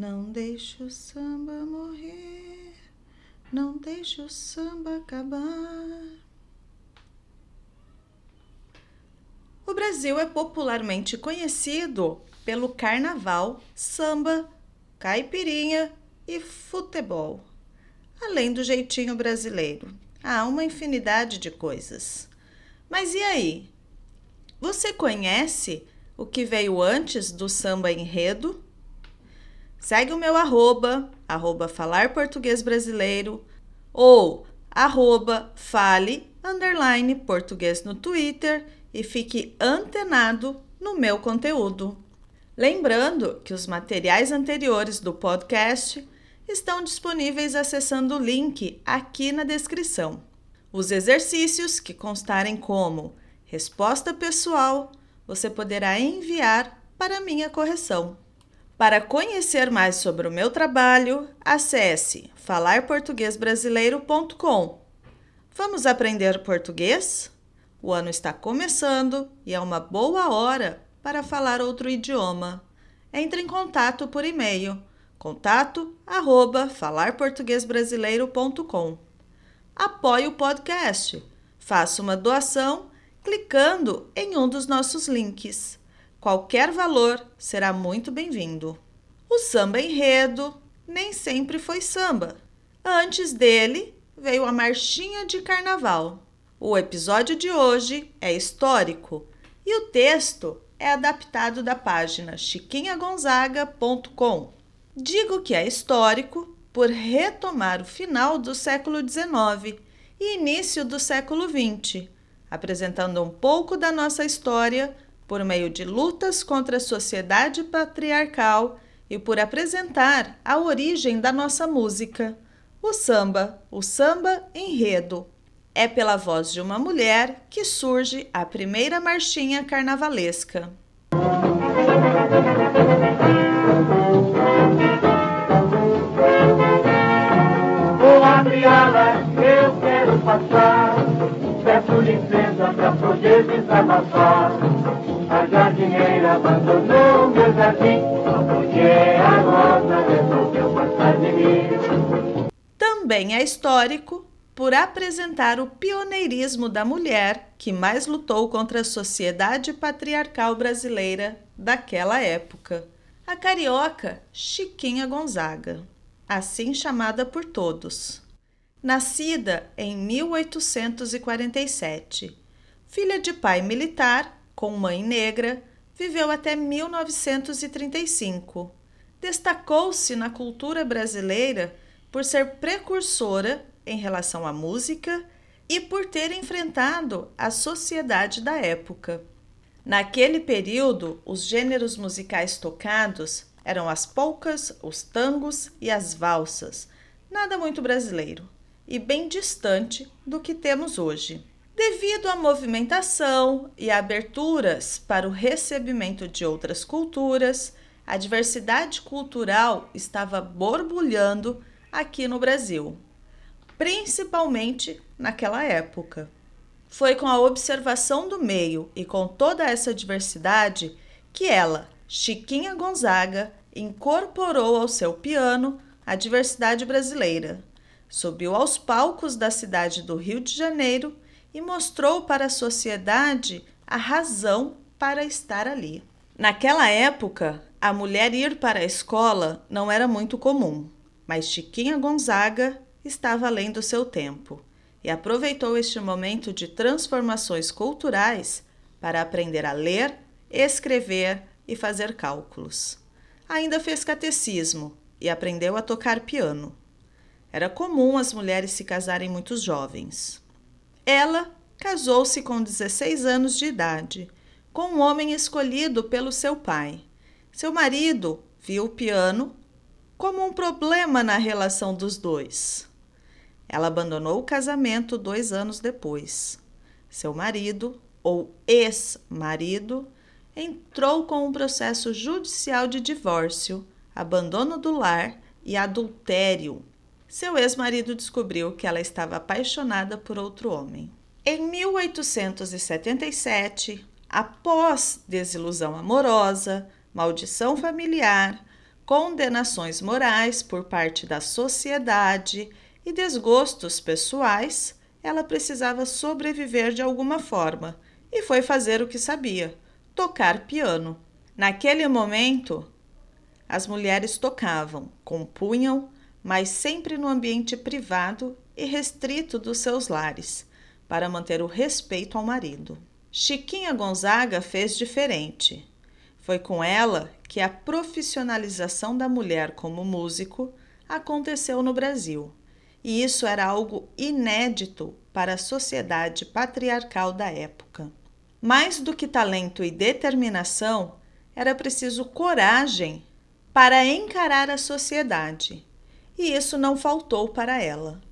Não deixe o samba morrer, não deixe o samba acabar. O Brasil é popularmente conhecido pelo carnaval, samba, caipirinha e futebol. Além do jeitinho brasileiro, há uma infinidade de coisas. Mas e aí? Você conhece o que veio antes do samba enredo? Segue o meu arroba, arroba falar português brasileiro ou arroba fale underline português no Twitter e fique antenado no meu conteúdo. Lembrando que os materiais anteriores do podcast estão disponíveis acessando o link aqui na descrição. Os exercícios que constarem como resposta pessoal, você poderá enviar para minha correção. Para conhecer mais sobre o meu trabalho, acesse falarportuguesbrasileiro.com. Vamos aprender português? O ano está começando e é uma boa hora para falar outro idioma. Entre em contato por e-mail contato arroba falarportuguesbrasileiro.com. Apoie o podcast. Faça uma doação clicando em um dos nossos links. Qualquer valor será muito bem-vindo. O samba enredo nem sempre foi samba. Antes dele veio a marchinha de carnaval. O episódio de hoje é histórico e o texto é adaptado da página chiquinhagonzaga.com. Digo que é histórico por retomar o final do século XIX e início do século XX, apresentando um pouco da nossa história por meio de lutas contra a sociedade patriarcal e por apresentar a origem da nossa música, o samba, o samba enredo. É pela voz de uma mulher que surge a primeira marchinha carnavalesca. eu quero passar. Peço licença pra poder desabafar. Abandonou meu jardim. Também é histórico por apresentar o pioneirismo da mulher que mais lutou contra a sociedade patriarcal brasileira daquela época, a carioca Chiquinha Gonzaga, assim chamada por todos. Nascida em 1847, filha de pai militar com mãe negra, viveu até 1935. Destacou-se na cultura brasileira por ser precursora em relação à música e por ter enfrentado a sociedade da época. Naquele período, os gêneros musicais tocados eram as polcas, os tangos e as valsas, nada muito brasileiro e bem distante do que temos hoje. Devido à movimentação e aberturas para o recebimento de outras culturas, a diversidade cultural estava borbulhando aqui no Brasil, principalmente naquela época. Foi com a observação do meio e com toda essa diversidade que ela, Chiquinha Gonzaga, incorporou ao seu piano a diversidade brasileira Subiu aos palcos da cidade do Rio de Janeiro e mostrou para a sociedade a razão para estar ali. Naquela época, a mulher ir para a escola não era muito comum, mas Chiquinha Gonzaga estava além do seu tempo e aproveitou este momento de transformações culturais para aprender a ler, escrever e fazer cálculos. Ainda fez catecismo e aprendeu a tocar piano. Era comum as mulheres se casarem muito jovens. Ela casou-se com 16 anos de idade, com um homem escolhido pelo seu pai. Seu marido viu o piano como um problema na relação dos dois. Ela abandonou o casamento dois anos depois. Seu marido, ou ex-marido, entrou com um processo judicial de divórcio, abandono do lar e adultério seu ex-marido descobriu que ela estava apaixonada por outro homem. Em 1877, após desilusão amorosa, maldição familiar, condenações morais por parte da sociedade e desgostos pessoais, ela precisava sobreviver de alguma forma e foi fazer o que sabia: tocar piano. Naquele momento, as mulheres tocavam, compunham, mas sempre no ambiente privado e restrito dos seus lares, para manter o respeito ao marido. Chiquinha Gonzaga fez diferente. Foi com ela que a profissionalização da mulher como músico aconteceu no Brasil. E isso era algo inédito para a sociedade patriarcal da época. Mais do que talento e determinação, era preciso coragem para encarar a sociedade. E isso não faltou para ela.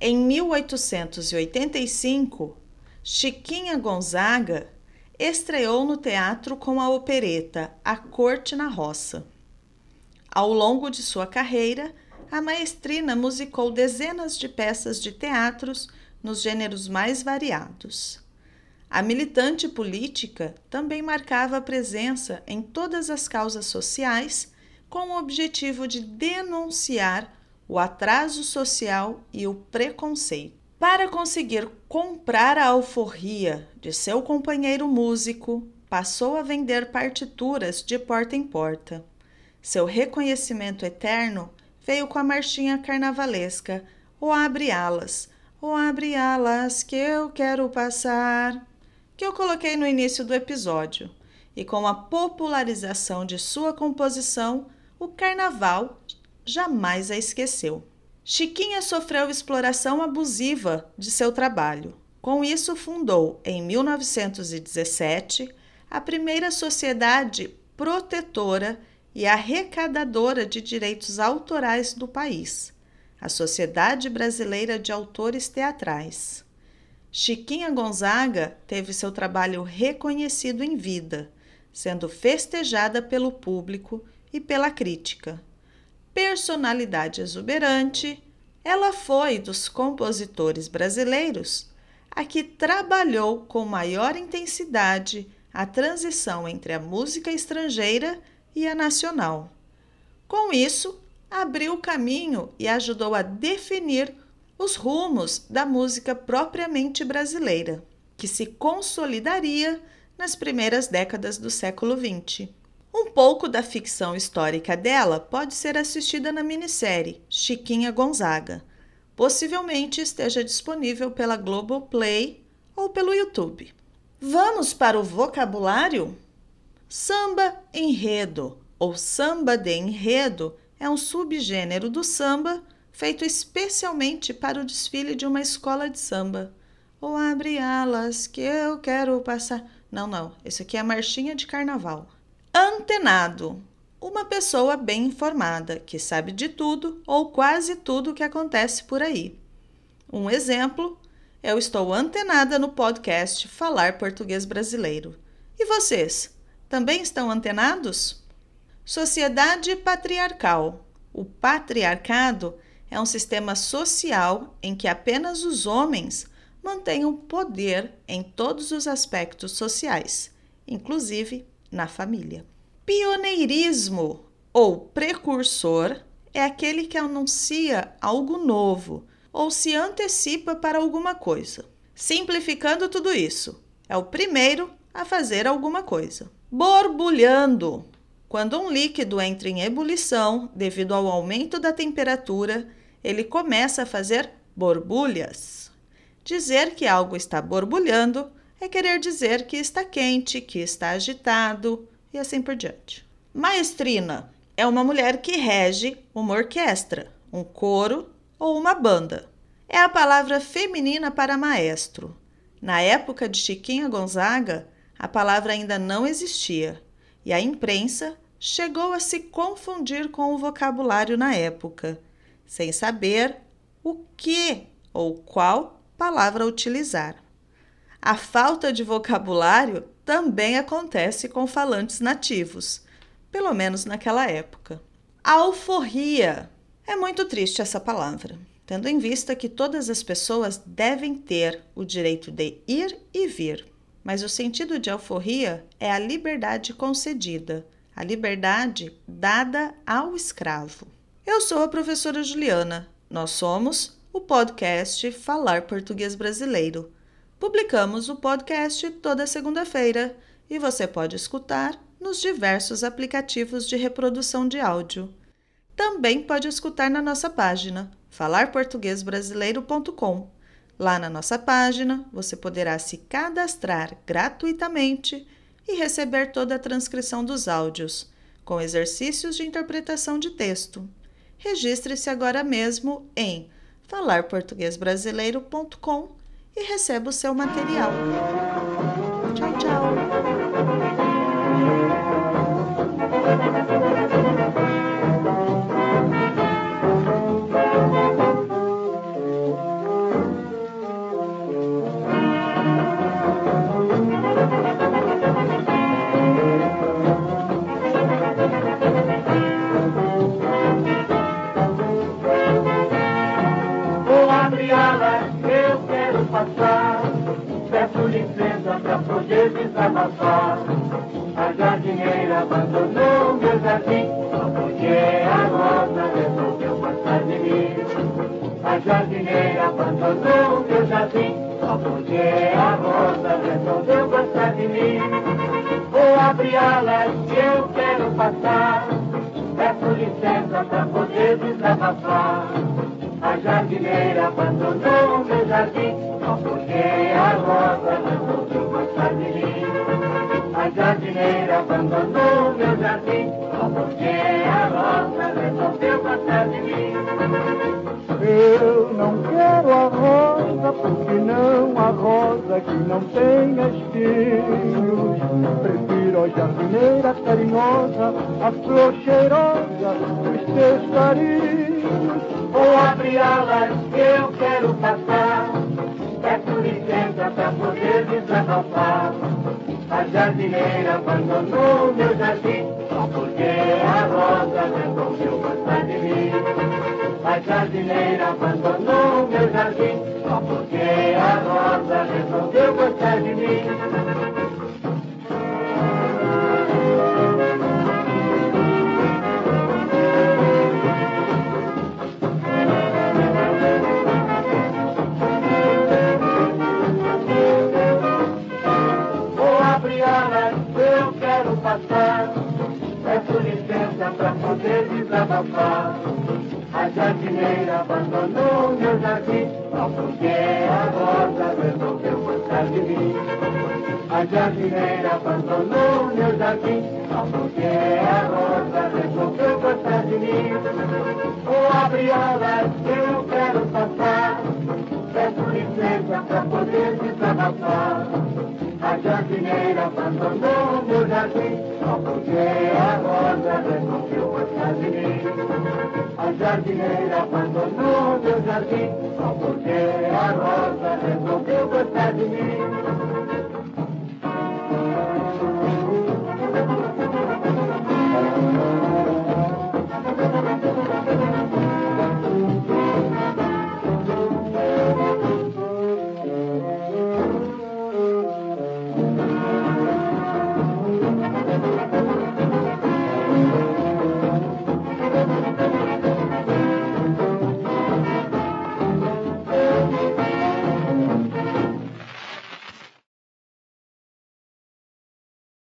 Em 1885, Chiquinha Gonzaga estreou no teatro com a opereta A Corte na Roça. Ao longo de sua carreira, a maestrina musicou dezenas de peças de teatros nos gêneros mais variados. A militante política também marcava presença em todas as causas sociais com o objetivo de denunciar o atraso social e o preconceito. Para conseguir comprar a alforria de seu companheiro músico, passou a vender partituras de porta em porta. Seu reconhecimento eterno veio com a marchinha carnavalesca O abre alas, o abre alas que eu quero passar, que eu coloquei no início do episódio. E com a popularização de sua composição, o carnaval jamais a esqueceu. Chiquinha sofreu exploração abusiva de seu trabalho. Com isso, fundou, em 1917, a primeira sociedade protetora e arrecadadora de direitos autorais do país, a Sociedade Brasileira de Autores Teatrais. Chiquinha Gonzaga teve seu trabalho reconhecido em vida, sendo festejada pelo público e pela crítica personalidade exuberante, ela foi dos compositores brasileiros a que trabalhou com maior intensidade a transição entre a música estrangeira e a nacional. Com isso, abriu o caminho e ajudou a definir os rumos da música propriamente brasileira, que se consolidaria nas primeiras décadas do século XX. Um pouco da ficção histórica dela pode ser assistida na minissérie Chiquinha Gonzaga. Possivelmente esteja disponível pela Globoplay ou pelo YouTube. Vamos para o vocabulário? Samba enredo ou samba de enredo é um subgênero do samba feito especialmente para o desfile de uma escola de samba. Ou abre alas que eu quero passar. Não, não, esse aqui é a marchinha de carnaval. Antenado. Uma pessoa bem informada, que sabe de tudo ou quase tudo que acontece por aí. Um exemplo, eu estou antenada no podcast Falar Português Brasileiro. E vocês, também estão antenados? Sociedade patriarcal. O patriarcado é um sistema social em que apenas os homens mantêm o poder em todos os aspectos sociais, inclusive na família. Pioneirismo ou precursor é aquele que anuncia algo novo ou se antecipa para alguma coisa. Simplificando tudo isso, é o primeiro a fazer alguma coisa. Borbulhando. Quando um líquido entra em ebulição devido ao aumento da temperatura, ele começa a fazer borbulhas. Dizer que algo está borbulhando é querer dizer que está quente, que está agitado e assim por diante. Maestrina é uma mulher que rege uma orquestra, um coro ou uma banda. É a palavra feminina para maestro. Na época de Chiquinha Gonzaga, a palavra ainda não existia e a imprensa chegou a se confundir com o vocabulário na época, sem saber o que ou qual palavra utilizar. A falta de vocabulário também acontece com falantes nativos, pelo menos naquela época. Alforria. É muito triste essa palavra, tendo em vista que todas as pessoas devem ter o direito de ir e vir. Mas o sentido de alforria é a liberdade concedida, a liberdade dada ao escravo. Eu sou a professora Juliana. Nós somos o podcast Falar Português Brasileiro. Publicamos o podcast toda segunda-feira e você pode escutar nos diversos aplicativos de reprodução de áudio. Também pode escutar na nossa página falarportuguesbrasileiro.com. Lá na nossa página, você poderá se cadastrar gratuitamente e receber toda a transcrição dos áudios, com exercícios de interpretação de texto. Registre-se agora mesmo em falarportuguesbrasileiro.com e receba o seu material. Tchau, tchau! Jardineira abandonou meu jardim, só porque a rosa resolveu passar de mim. Vou abrir alas, eu quero passar. Peço licença pra poder desabafar. A jardineira abandonou meu jardim Só porque a rosa resolveu passar de mim A jardineira abandonou meu jardim Só porque a rosa resolveu passar de mim não tem espinhos. Prefiro a jardineira carinhosa, a flor cheirosa dos teus carinhos. Vou abrir alas que eu quero passar Peço licença pra poder desabafar A jardineira abandonou meu quero passar. Peço licença pra poder desabafar. A jardineira abandonou meu jardim, só porque a rosa resolveu passar de mim. A jardineira abandonou meu jardim, só porque a rosa resolveu gostar de mim. Vou abrir A jardineira abandonou meu jardim Só porque a rosa resolveu gostar de mim